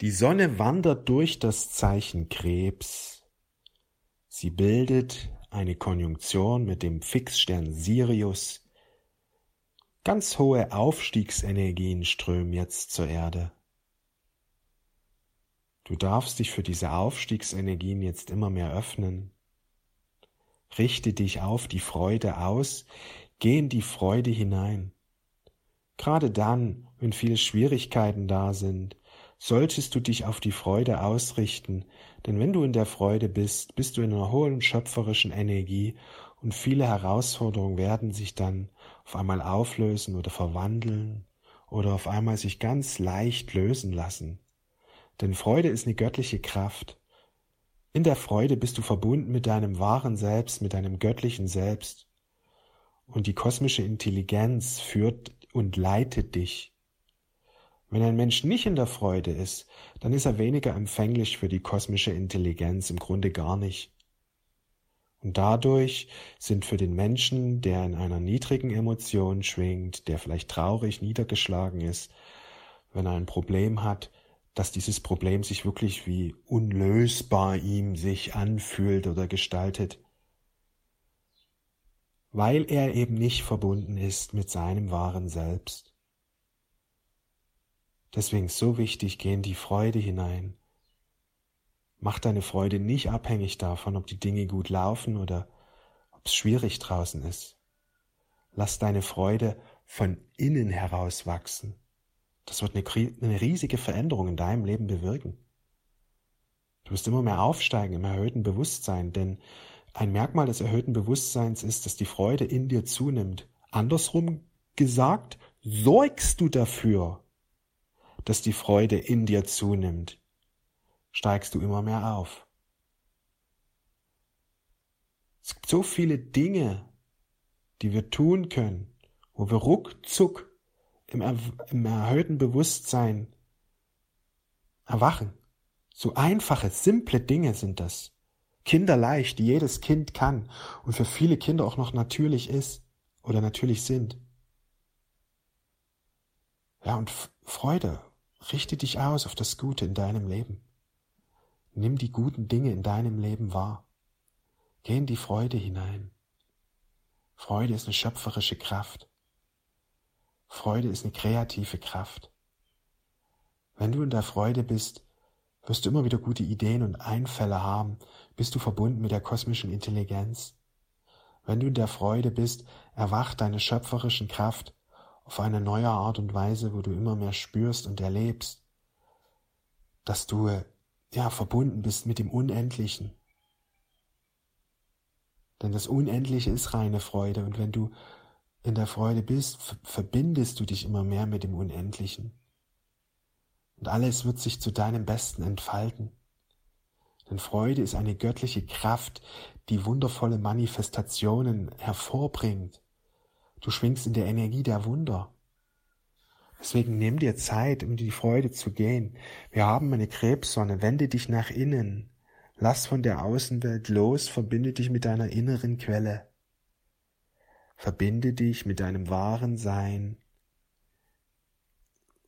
Die Sonne wandert durch das Zeichen Krebs. Sie bildet eine Konjunktion mit dem Fixstern Sirius. Ganz hohe Aufstiegsenergien strömen jetzt zur Erde. Du darfst dich für diese Aufstiegsenergien jetzt immer mehr öffnen. Richte dich auf die Freude aus, geh in die Freude hinein. Gerade dann, wenn viele Schwierigkeiten da sind, solltest du dich auf die Freude ausrichten, denn wenn du in der Freude bist, bist du in einer hohen schöpferischen Energie und viele Herausforderungen werden sich dann auf einmal auflösen oder verwandeln oder auf einmal sich ganz leicht lösen lassen. Denn Freude ist eine göttliche Kraft. In der Freude bist du verbunden mit deinem wahren Selbst, mit deinem göttlichen Selbst. Und die kosmische Intelligenz führt und leitet dich. Wenn ein Mensch nicht in der Freude ist, dann ist er weniger empfänglich für die kosmische Intelligenz, im Grunde gar nicht. Und dadurch sind für den Menschen, der in einer niedrigen Emotion schwingt, der vielleicht traurig, niedergeschlagen ist, wenn er ein Problem hat, dass dieses Problem sich wirklich wie unlösbar ihm sich anfühlt oder gestaltet, weil er eben nicht verbunden ist mit seinem wahren Selbst. Deswegen ist so wichtig, geh in die Freude hinein. Mach deine Freude nicht abhängig davon, ob die Dinge gut laufen oder ob es schwierig draußen ist. Lass deine Freude von innen heraus wachsen. Das wird eine, eine riesige Veränderung in deinem Leben bewirken. Du wirst immer mehr aufsteigen im erhöhten Bewusstsein, denn ein Merkmal des erhöhten Bewusstseins ist, dass die Freude in dir zunimmt. Andersrum gesagt, sorgst du dafür, dass die Freude in dir zunimmt, steigst du immer mehr auf. Es gibt so viele Dinge, die wir tun können, wo wir ruckzuck im, im erhöhten Bewusstsein erwachen. So einfache, simple Dinge sind das. Kinderleicht, die jedes Kind kann und für viele Kinder auch noch natürlich ist oder natürlich sind. Ja, und Freude, richte dich aus auf das Gute in deinem Leben. Nimm die guten Dinge in deinem Leben wahr. Geh in die Freude hinein. Freude ist eine schöpferische Kraft. Freude ist eine kreative Kraft. Wenn du in der Freude bist, wirst du immer wieder gute Ideen und Einfälle haben, bist du verbunden mit der kosmischen Intelligenz. Wenn du in der Freude bist, erwacht deine schöpferischen Kraft auf eine neue Art und Weise, wo du immer mehr spürst und erlebst, dass du ja verbunden bist mit dem Unendlichen. Denn das Unendliche ist reine Freude und wenn du in der Freude bist, verbindest du dich immer mehr mit dem Unendlichen. Und alles wird sich zu deinem Besten entfalten. Denn Freude ist eine göttliche Kraft, die wundervolle Manifestationen hervorbringt. Du schwingst in der Energie der Wunder. Deswegen nimm dir Zeit, um die Freude zu gehen. Wir haben eine Krebssonne. Wende dich nach innen. Lass von der Außenwelt los, verbinde dich mit deiner inneren Quelle. Verbinde dich mit deinem wahren Sein.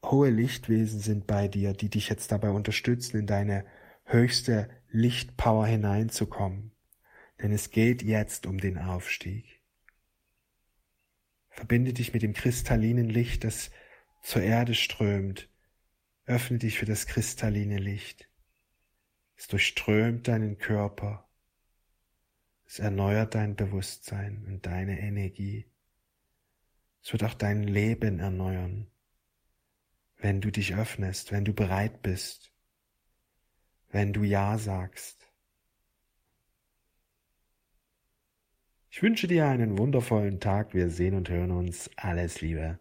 Hohe Lichtwesen sind bei dir, die dich jetzt dabei unterstützen, in deine höchste Lichtpower hineinzukommen. Denn es geht jetzt um den Aufstieg. Verbinde dich mit dem kristallinen Licht, das zur Erde strömt. Öffne dich für das kristalline Licht. Es durchströmt deinen Körper. Es erneuert dein Bewusstsein und deine Energie. Es wird auch dein Leben erneuern, wenn du dich öffnest, wenn du bereit bist, wenn du Ja sagst. Ich wünsche dir einen wundervollen Tag. Wir sehen und hören uns. Alles Liebe.